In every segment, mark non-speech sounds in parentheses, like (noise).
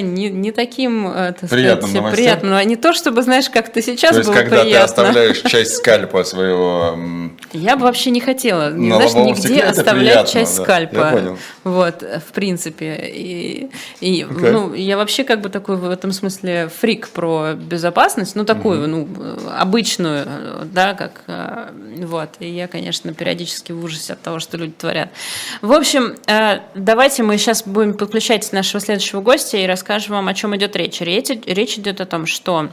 не, не таким, э, так приятным сказать, новостям. приятным. А не то, чтобы, знаешь, как ты сейчас То есть, было когда приятно. ты оставляешь часть скальпа своего... Я бы вообще не хотела, не, знаешь, нигде оставлять приятно, часть да. скальпа. Я понял. Вот, в принципе. И, и okay. ну, я вообще как бы такой в этом смысле фрик про безопасность, ну, такую, mm-hmm. ну, обычную, да, как, э, вот. И я, конечно, периодически в ужасе от того, что люди творят. В общем, э, давайте мы сейчас будем подключать нашего следующего гостя, гостя и расскажем вам, о чем идет речь. Речь, речь идет о том, что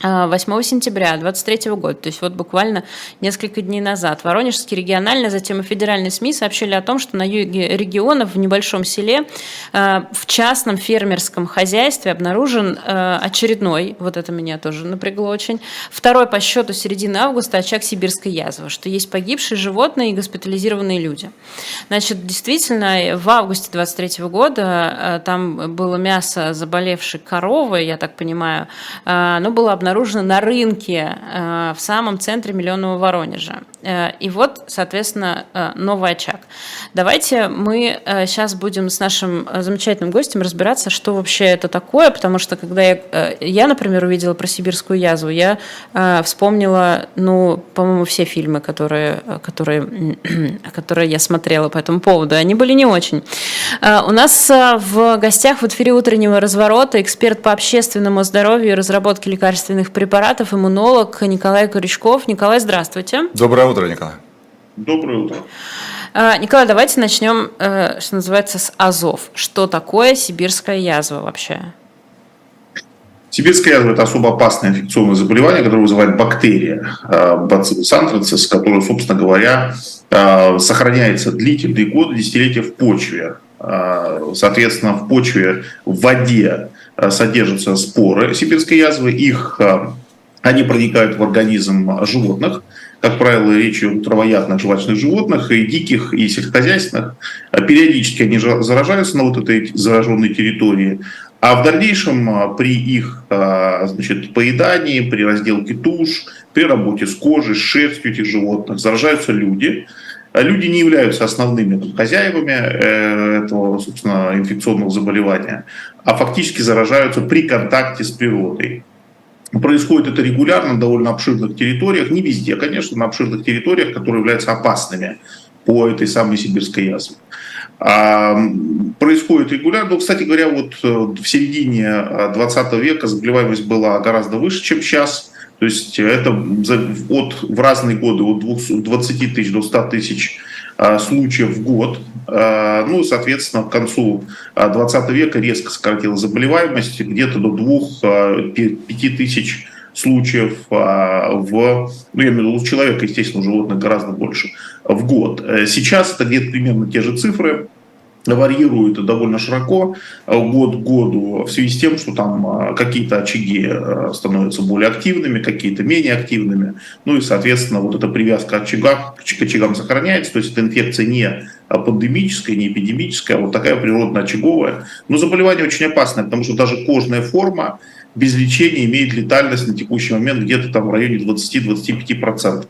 8 а, сентября 2023 года, то есть вот буквально несколько дней назад, Воронежский региональный, затем и федеральные СМИ сообщили о том, что на юге региона в небольшом селе а, в частном фермерском хозяйстве обнаружен а, очередной, вот это меня тоже напрягло очень, второй по счету середины августа очаг сибирской язвы, что есть погибшие животные и госпитализированные люди. Значит, действительно, в августе 2023 года там было мясо заболевшей коровы, я так понимаю, оно было обнаружено обнаружено на рынке э, в самом центре миллионного Воронежа. Э, и вот, соответственно, э, новый очаг. Давайте мы сейчас будем с нашим замечательным гостем разбираться, что вообще это такое, потому что когда я, я например, увидела про сибирскую язву, я вспомнила, ну, по-моему, все фильмы, которые, которые, (clears throat) которые я смотрела по этому поводу, они были не очень. У нас в гостях в эфире утреннего разворота эксперт по общественному здоровью и разработке лекарственных лекарственных препаратов, иммунолог Николай Корячков. Николай, здравствуйте. Доброе утро, Николай. Доброе утро. А, Николай, давайте начнем, э, что называется, с АЗОВ. Что такое сибирская язва вообще? Сибирская язва – это особо опасное инфекционное заболевание, которое вызывает бактерия бациллус антрацис, которая, собственно говоря, э, сохраняется длительные годы, десятилетия в почве. Э, соответственно, в почве, в воде Э, содержатся споры сибирской язвы, их, э, они проникают в организм животных, как правило, речь идет о травоядных жвачных животных, и диких, и сельскохозяйственных. Э, периодически они заражаются на вот этой зараженной территории, а в дальнейшем при их значит, поедании, при разделке туш, при работе с кожей, с шерстью этих животных заражаются люди – Люди не являются основными хозяевами э, этого, собственно, инфекционного заболевания, а фактически заражаются при контакте с природой. Происходит это регулярно на довольно обширных территориях, не везде, конечно, на обширных территориях, которые являются опасными по этой самой сибирской язве. А, происходит регулярно. Ну, кстати говоря, вот э, в середине 20 э, века заболеваемость была гораздо выше, чем сейчас. То есть это от, в разные годы от 20 тысяч до 100 тысяч а, случаев в год. А, ну, соответственно, к концу 20 а, века резко сократилась заболеваемость, где-то до 2-5 тысяч случаев в, ну, я имею в виду у человека, естественно, у животных гораздо больше в год. Э, сейчас это где-то примерно те же цифры варьирует довольно широко э, год к году в связи с тем, что там э, какие-то очаги э, становятся более активными, какие-то менее активными. Ну и, соответственно, вот эта привязка очага, к очагам сохраняется, то есть эта инфекция не пандемическая, не эпидемическая, а вот такая природно-очаговая. Но заболевание очень опасное, потому что даже кожная форма без лечения имеет летальность на текущий момент где-то там в районе 20-25%.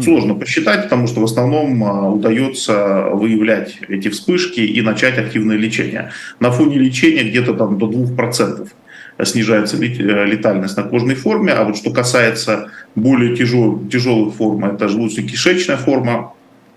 Сложно посчитать, потому что в основном а, удается выявлять эти вспышки и начать активное лечение. На фоне лечения где-то там до 2% снижается э, летальность на кожной форме, а вот что касается более тяжел, тяжелых форм, это желудочно-кишечная форма,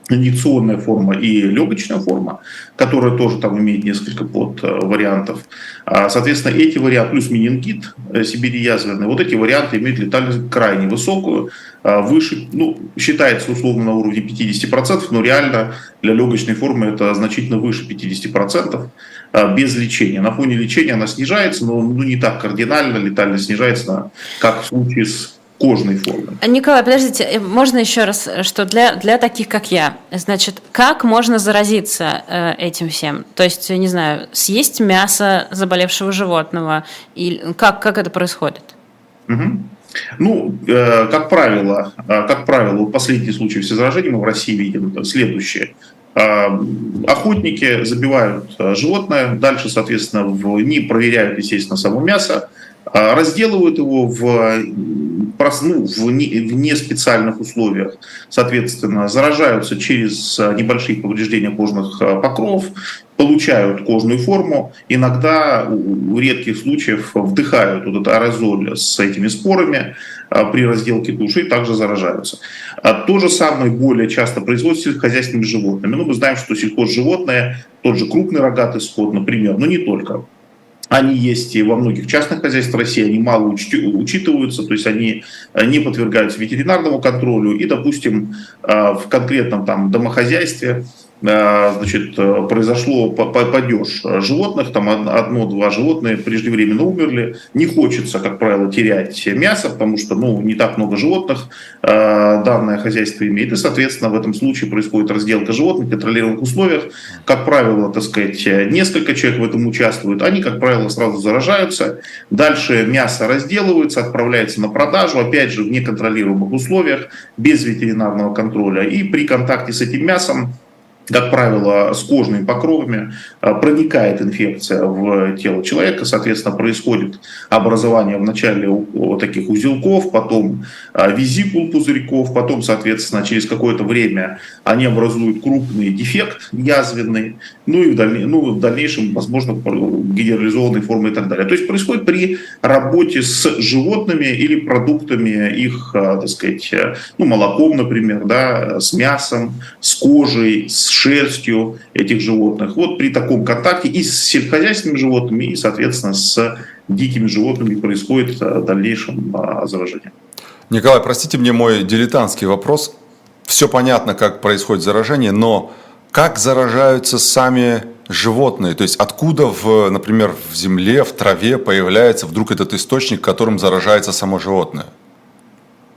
инъекционная форма и легочная форма, которая тоже там имеет несколько под э, вариантов. А, соответственно, эти варианты, плюс менингит э, Сибири язвенный, вот эти варианты имеют летальность крайне высокую, а, выше, ну, считается условно на уровне 50%, но реально для легочной формы это значительно выше 50% а, без лечения. На фоне лечения она снижается, но ну, не так кардинально, летальность снижается, как в случае с кожной формы. Николай, подождите, э, можно еще раз, что для, для таких, как я, значит, как можно заразиться э, этим всем? То есть, не знаю, съесть мясо заболевшего животного, или как, как это происходит? Угу. Ну, э, как правило, э, как правило, последний случай всезаражения мы в России видим следующее. Э, охотники забивают э, животное, дальше, соответственно, в, не проверяют, естественно, само мясо, а разделывают его в ну, в, не, в не специальных условиях, соответственно, заражаются через небольшие повреждения кожных покровов, получают кожную форму, иногда в редких случаях вдыхают вот этот аэрозоль с этими спорами а, при разделке души также заражаются. То же самое более часто производится с сельскохозяйственными животными. Ну, мы знаем, что сельхозживотные, тот же крупный рогатый скот, например, но не только, они есть и во многих частных хозяйствах России, они мало учитываются, то есть они э, не подвергаются ветеринарному контролю. И, допустим, э, в конкретном там домохозяйстве значит, э, произошло падеж животных, там одно-два животные преждевременно умерли. Не хочется, как правило, терять мясо, потому что ну, не так много животных э, данное хозяйство имеет. И, соответственно, в этом случае происходит разделка животных в контролируемых условиях. Как правило, так сказать, несколько человек в этом участвуют. Они, как правило, сразу заражаются. Дальше мясо разделывается, отправляется на продажу, опять же, в неконтролируемых условиях, без ветеринарного контроля. И при контакте с этим мясом как правило, с кожными покровами, а, проникает инфекция в тело человека, соответственно, происходит образование вначале таких узелков, потом а, визикул пузырьков, потом, соответственно, через какое-то время они образуют крупный дефект язвенный, ну и в, даль... ну, в дальнейшем, возможно, генерализованной формы и так далее. То есть происходит при работе с животными или продуктами их, а, так сказать, ну, молоком, например, да, с мясом, с кожей, с шерстью этих животных. Вот при таком контакте и с сельскохозяйственными животными, и, соответственно, с дикими животными происходит э, дальнейшем а, заражение. Николай, простите мне мой дилетантский вопрос. Все понятно, как происходит заражение, но как заражаются сами животные? То есть откуда, в, например, в земле, в траве появляется вдруг этот источник, которым заражается само животное?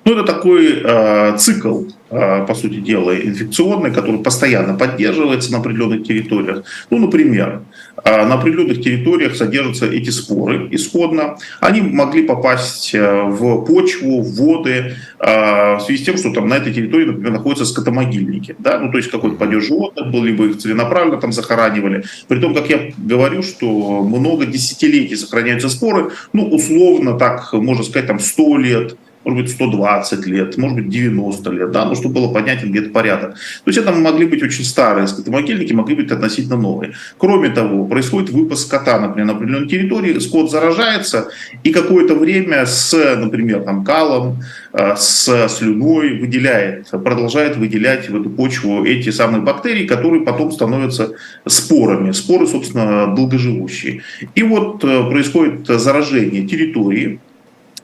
Ну, это такой э, цикл, э, по сути дела, инфекционный, который постоянно поддерживается на определенных территориях. Ну, например, э, на определенных территориях содержатся эти споры исходно. Они могли попасть в почву, в воды, э, в связи с тем, что там на этой территории, например, находятся скотомогильники. Да? Ну, то есть какой-то падеж животных был, либо их целенаправленно там захоранивали. При том, как я говорю, что много десятилетий сохраняются споры, ну, условно так, можно сказать, там 100 лет, может быть, 120 лет, может быть, 90 лет, да, но чтобы было понятен где-то порядок. То есть это могли быть очень старые скотомогильники, могли быть относительно новые. Кроме того, происходит выпуск скота, например, на определенной территории, скот заражается, и какое-то время с, например, там, калом, э, с слюной выделяет, продолжает выделять в эту почву эти самые бактерии, которые потом становятся спорами. Споры, собственно, долгоживущие. И вот э, происходит заражение территории,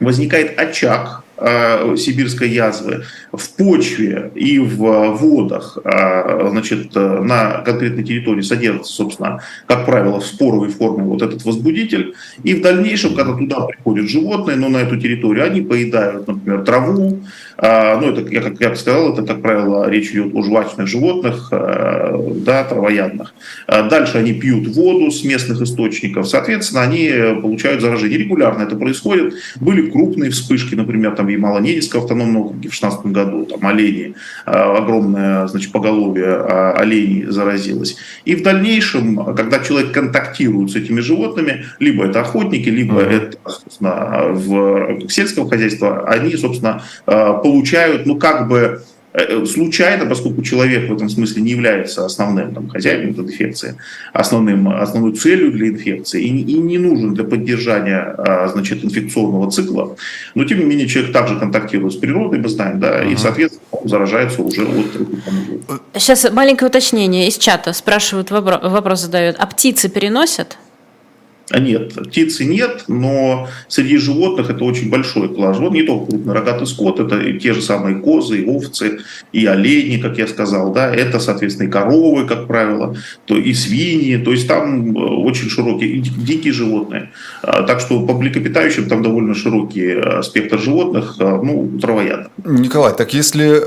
возникает очаг, сибирской язвы в почве и в водах э, значит, на конкретной территории содержится, собственно, как правило, в споровой форме вот этот возбудитель. И в дальнейшем, когда туда приходят животные, но на эту территорию, они поедают, например, траву. Э, ну, это, я, как я сказал, это, как правило, речь идет о жвачных животных, да, травоядных. Дальше они пьют воду с местных источников. Соответственно, они получают заражение. Регулярно это происходит. Были крупные вспышки, например, там в Ямало-Ненецком автономном округе в 2016 году, там олени, а, огромное значит, поголовье а, оленей заразилось. И в дальнейшем, когда человек контактирует с этими животными, либо это охотники, либо mm-hmm. это собственно, в сельском хозяйстве, они, собственно, а, получают, ну, как бы Э, случайно, поскольку человек в этом смысле не является основным там, хозяином этой инфекции, основным, основной целью для инфекции и, и не нужен для поддержания а, значит, инфекционного цикла, но тем не менее человек также контактирует с природой, мы знаем, да, uh-huh. и, соответственно, он заражается уже от Сейчас маленькое уточнение из чата. Спрашивают, вопрос задают. А птицы переносят? А нет, птицы нет, но среди животных это очень большой класс животных, не только крупный рогатый скот, это и те же самые козы, и овцы, и олени, как я сказал, да, это, соответственно, и коровы, как правило, то и свиньи, то есть там э, очень широкие, и дикие животные. А, так что по млекопитающим там довольно широкий э, спектр животных, э, ну, травоядных. Николай, так если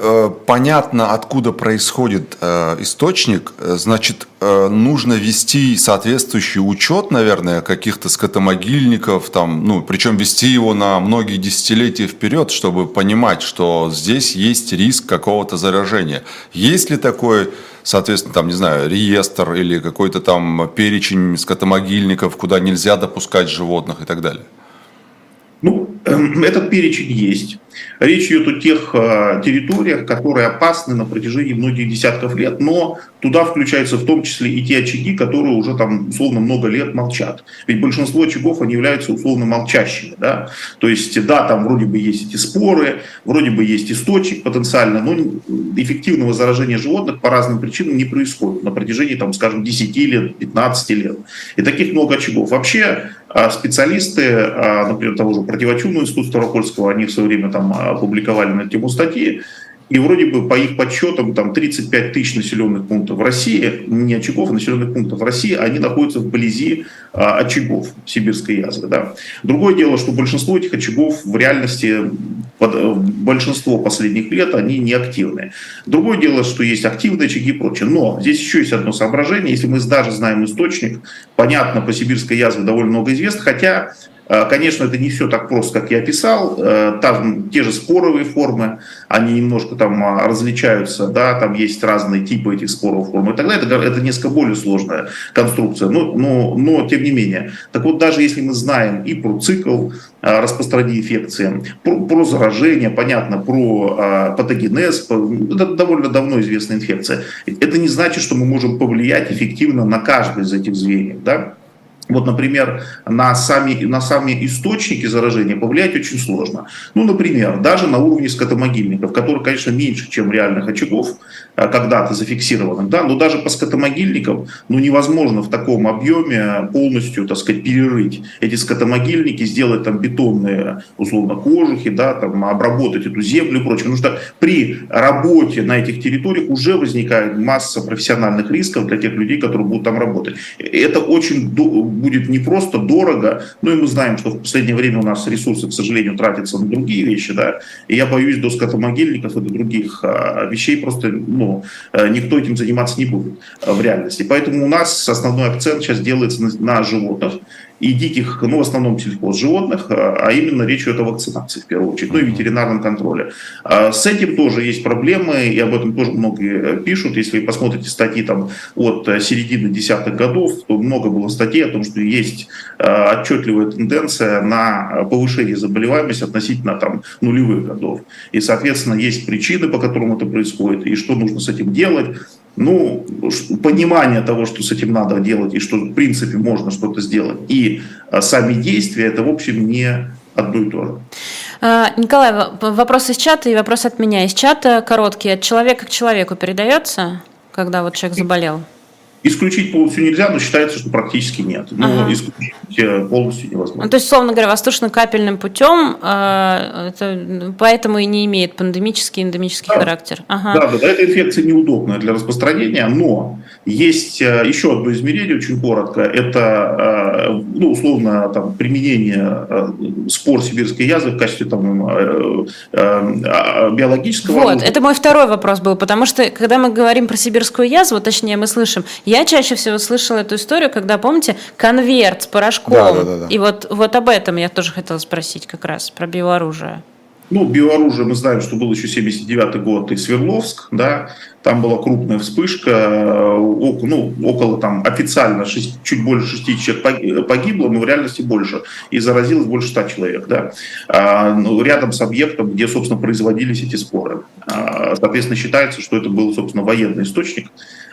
понятно, откуда происходит источник, значит, нужно вести соответствующий учет, наверное, каких-то скотомогильников, там, ну, причем вести его на многие десятилетия вперед, чтобы понимать, что здесь есть риск какого-то заражения. Есть ли такой, соответственно, там, не знаю, реестр или какой-то там перечень скотомогильников, куда нельзя допускать животных и так далее? Ну, этот перечень есть. Речь идет о тех э, территориях, которые опасны на протяжении многих десятков лет, но туда включаются в том числе и те очаги, которые уже там условно много лет молчат. Ведь большинство очагов, они являются условно молчащими. Да? То есть, да, там вроде бы есть эти споры, вроде бы есть источник потенциально, но эффективного заражения животных по разным причинам не происходит на протяжении, там, скажем, 10 лет, 15 лет. И таких много очагов. Вообще а специалисты, а, например, того же противочумного института Ставропольского, они в свое время там опубликовали на тему статьи, и вроде бы по их подсчетам там 35 тысяч населенных пунктов в России, не очагов, а населенных пунктов в России, они находятся вблизи а, очагов сибирской язвы. Да. Другое дело, что большинство этих очагов в реальности, под, э, большинство последних лет, они не активны. Другое дело, что есть активные очаги и прочее. Но здесь еще есть одно соображение. Если мы даже знаем источник, понятно, по сибирской язве довольно много известно, хотя Э, конечно, это не все так просто, как я описал. Э, там те же споровые формы, они немножко там а, различаются, да, там есть разные типы этих споровых форм и так далее. Это, это несколько более сложная конструкция, но, но, но тем не менее. Так вот, даже если мы знаем и про цикл э, распространения инфекции, про, про заражение, понятно, про патогенез, это довольно давно известная инфекция, это не значит, что мы можем повлиять эффективно на каждый из этих звеньев, да. Вот, например, на сами, на сами источники заражения повлиять очень сложно. Ну, например, даже на уровне скотомогильников, которые, конечно, меньше, чем реальных очагов, э, когда-то зафиксированных, да, но даже по скотомогильникам ну, невозможно в таком объеме полностью, так сказать, перерыть эти скотомогильники, сделать там бетонные, условно, кожухи, да, там, обработать эту землю и прочее. Потому что при работе на этих территориях уже возникает масса профессиональных рисков для тех людей, которые будут там работать. Это очень будет не просто дорого, ну и мы знаем, что в последнее время у нас ресурсы, к сожалению, тратятся на другие вещи, да, и я боюсь, до скотомогильников и до других а, вещей просто, ну, э, никто этим заниматься не будет а, в реальности. Поэтому у нас основной акцент сейчас делается на, на животных, и диких, ну, в основном сельхозживотных, а, а именно речь идет о вакцинации в первую очередь, ну и ветеринарном контроле. А с этим тоже есть проблемы, и об этом тоже многие пишут. Если вы посмотрите статьи там от середины десятых годов, то много было статей о том, что есть а, отчетливая тенденция на повышение заболеваемости относительно там нулевых годов. И, соответственно, есть причины, по которым это происходит, и что нужно с этим делать ну, понимание того, что с этим надо делать и что, в принципе, можно что-то сделать, и а, сами действия, это, в общем, не одно и то же. А, Николай, вопрос из чата и вопрос от меня. Из чата короткий. От человека к человеку передается, когда вот человек заболел? Исключить полностью нельзя, но считается, что практически нет. Но ага. исключить э, полностью невозможно. Ну, то есть, условно говоря, воздушно-капельным путем, э, это, поэтому и не имеет пандемический, эндемический да. характер. Ага. Да, да, да, эта инфекция неудобная для распространения, но есть э, еще одно измерение, очень коротко, это, э, ну, условно, там, применение э, спор сибирской язвы в качестве там, э, э, биологического... Вот, оружия. это мой второй вопрос был, потому что, когда мы говорим про сибирскую язву, точнее, мы слышим я чаще всего слышала эту историю, когда, помните, конверт с порошком. Да, да, да, да. И вот, вот об этом я тоже хотела спросить как раз, про биооружие. Ну, биооружие мы знаем, что был еще 79 год и Свердловск, да, там была крупная вспышка, э, ну, около там официально 6, чуть больше 6 человек погибло, но в реальности больше, и заразилось больше 100 человек, да, а, ну, рядом с объектом, где, собственно, производились эти споры. А, соответственно, считается, что это был, собственно, военный источник,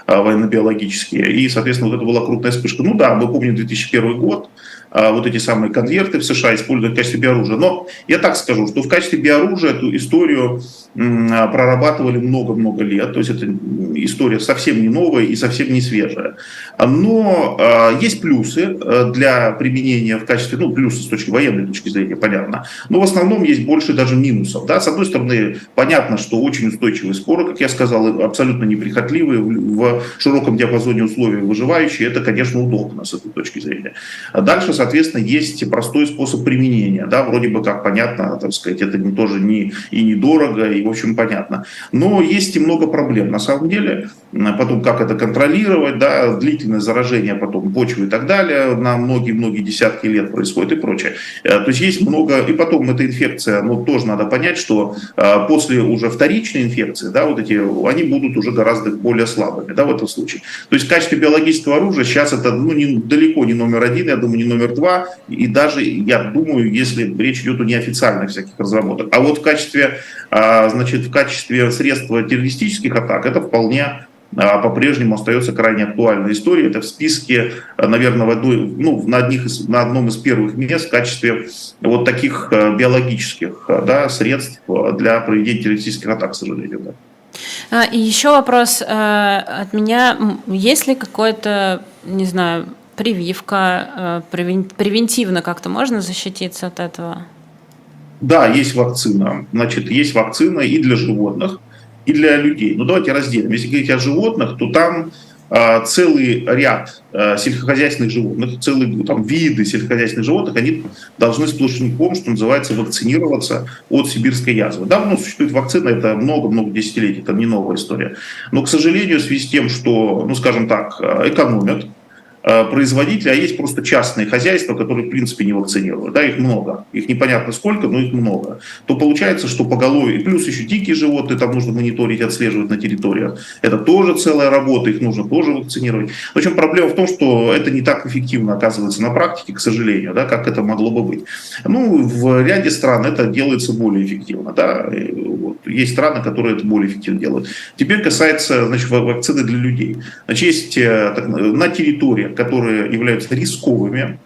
а, военно-биологические. И, соответственно, вот это была крупная вспышка. Ну да, мы помним 2001 год, вот эти самые конверты в США используют в качестве биоружия. Но я так скажу, что в качестве биоружия эту историю а, прорабатывали много-много лет. То есть это история совсем не новая и совсем не свежая. Но а, есть плюсы для применения в качестве, ну, плюсы с точки военной точки зрения, понятно. Но в основном есть больше даже минусов. Да? С одной стороны, понятно, что очень устойчивые споры, как я сказал, абсолютно неприхотливые, в широком диапазоне условий выживающие. Это, конечно, удобно с этой точки зрения. Дальше соответственно, есть простой способ применения. Да, вроде бы как понятно, так сказать, это не, тоже не, и недорого, и, в общем, понятно. Но есть и много проблем. На самом деле, потом как это контролировать, да, длительное заражение потом почвы и так далее на многие-многие десятки лет происходит и прочее. Э, то есть есть много, и потом эта инфекция, ну, тоже надо понять, что э, после уже вторичной инфекции, да, вот эти, они будут уже гораздо более слабыми, да, в этом случае. То есть в качестве биологического оружия сейчас это, ну, не, далеко не номер один, я думаю, не номер номер два, и даже, я думаю, если речь идет о неофициальных всяких разработках. А вот в качестве, а, значит, в качестве средства террористических атак это вполне а, по-прежнему остается крайне актуальной историей. Это в списке, наверное, в одной, ну, на, одних из, на одном из первых мест в качестве вот таких биологических да, средств для проведения террористических атак, к сожалению. Да. А, и еще вопрос от меня. Есть ли какой-то, не знаю, прививка, э, превентивно как-то можно защититься от этого? Да, есть вакцина. Значит, есть вакцина и для животных, и для людей. Но давайте разделим. Если говорить о животных, то там а, целый ряд а, сельскохозяйственных животных, целые там, виды сельскохозяйственных животных, они должны сплошняком, что называется, вакцинироваться от сибирской язвы. Давно существует вакцина, это много-много десятилетий, это не новая история. Но, к сожалению, в связи с тем, что, ну, скажем так, экономят, Э, производители, а есть просто частные хозяйства, которые в принципе не вакцинируют. Да, их много. Их непонятно сколько, но их много. То получается, что поголовье, плюс еще дикие животные, там нужно мониторить, отслеживать на территориях. Это тоже целая работа, их нужно тоже вакцинировать. В общем, проблема в том, что это не так эффективно оказывается на практике, к сожалению, да, как это могло бы быть. Ну, в ряде стран это делается более эффективно. Да. Вот. Есть страны, которые это более эффективно делают. Теперь касается значит, вакцины для людей. Значит, есть э, так, на территории которые являются рисковыми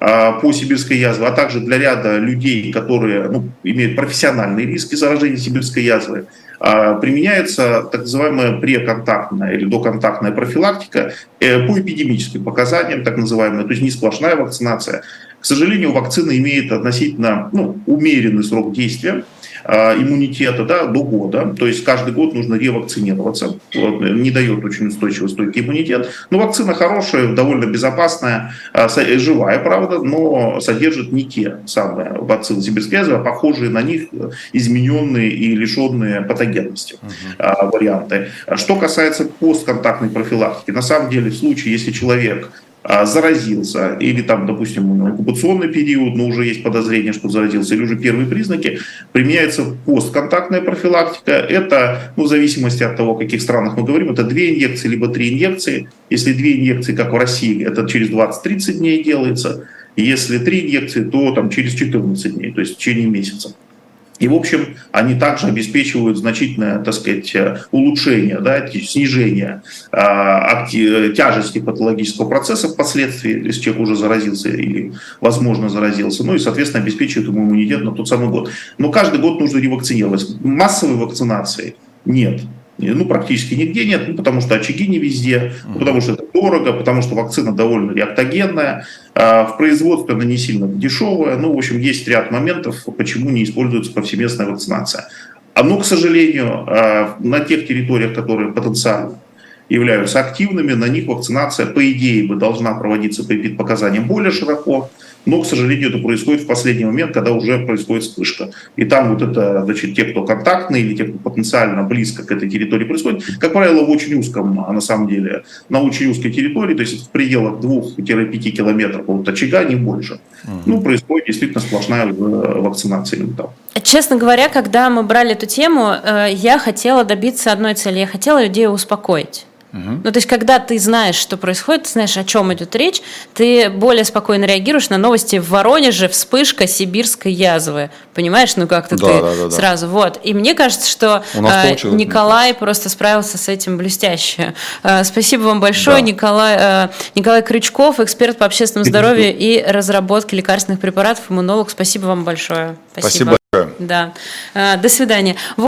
а, по сибирской язве, а также для ряда людей, которые ну, имеют профессиональные риски заражения сибирской язвы, а, применяется так называемая преконтактная или доконтактная профилактика э, по эпидемическим показаниям, так называемая, то есть не сплошная вакцинация. К сожалению, вакцина имеет относительно ну, умеренный срок действия, а, иммунитета да, до года. То есть каждый год нужно ревакцинироваться. Вот, не дает очень устойчивый стойкий иммунитет. Но вакцина хорошая, довольно безопасная, а, живая, правда, но содержит не те самые вакцины сибирской язвы, а похожие на них измененные и лишенные патогенности uh-huh. варианты. Что касается постконтактной профилактики, на самом деле в случае, если человек заразился, или там, допустим, оккупационный период, но уже есть подозрение, что заразился, или уже первые признаки, применяется постконтактная профилактика. Это, ну, в зависимости от того, о каких странах мы говорим, это две инъекции, либо три инъекции. Если две инъекции, как в России, это через 20-30 дней делается. Если три инъекции, то там через 14 дней, то есть в течение месяца. И, в общем, они также обеспечивают значительное, так сказать, э, улучшение, да, снижение а, тяжести патологического процесса впоследствии, если человек уже заразился или, возможно, заразился, ну и, соответственно, обеспечивают ему иммунитет на тот самый год. Но каждый год нужно ревакцинировать. Массовой вакцинации нет ну, практически нигде нет, ну, потому что очаги не везде, ну, потому что это дорого, потому что вакцина довольно реактогенная, а в производстве она не сильно дешевая, ну, в общем, есть ряд моментов, почему не используется повсеместная вакцинация. А, но, к сожалению, а, на тех территориях, которые потенциально являются активными, на них вакцинация, по идее, бы должна проводиться по показаниям более широко, но, к сожалению, это происходит в последний момент, когда уже происходит вспышка. И там вот это, значит, те, кто контактные или те, кто потенциально близко к этой территории происходит, как правило, в очень узком, а на самом деле, на очень узкой территории, то есть в пределах 2-5 километров от очага, не больше. Угу. Ну, происходит действительно сплошная э, вакцинация там. Честно говоря, когда мы брали эту тему, э, я хотела добиться одной цели. Я хотела людей успокоить. Угу. Ну, то есть, когда ты знаешь, что происходит, ты знаешь, о чем идет речь, ты более спокойно реагируешь на новости в Воронеже, вспышка сибирской язвы. Понимаешь, ну как-то да, ты да, да, сразу. Да. Вот. И мне кажется, что э, Николай просто справился с этим блестяще. Э, спасибо вам большое, да. Николай, э, Николай Крючков, эксперт по общественному здоровью и разработке лекарственных препаратов, иммунолог. Спасибо вам большое. Спасибо, Спасибо. Да. Э, до свидания.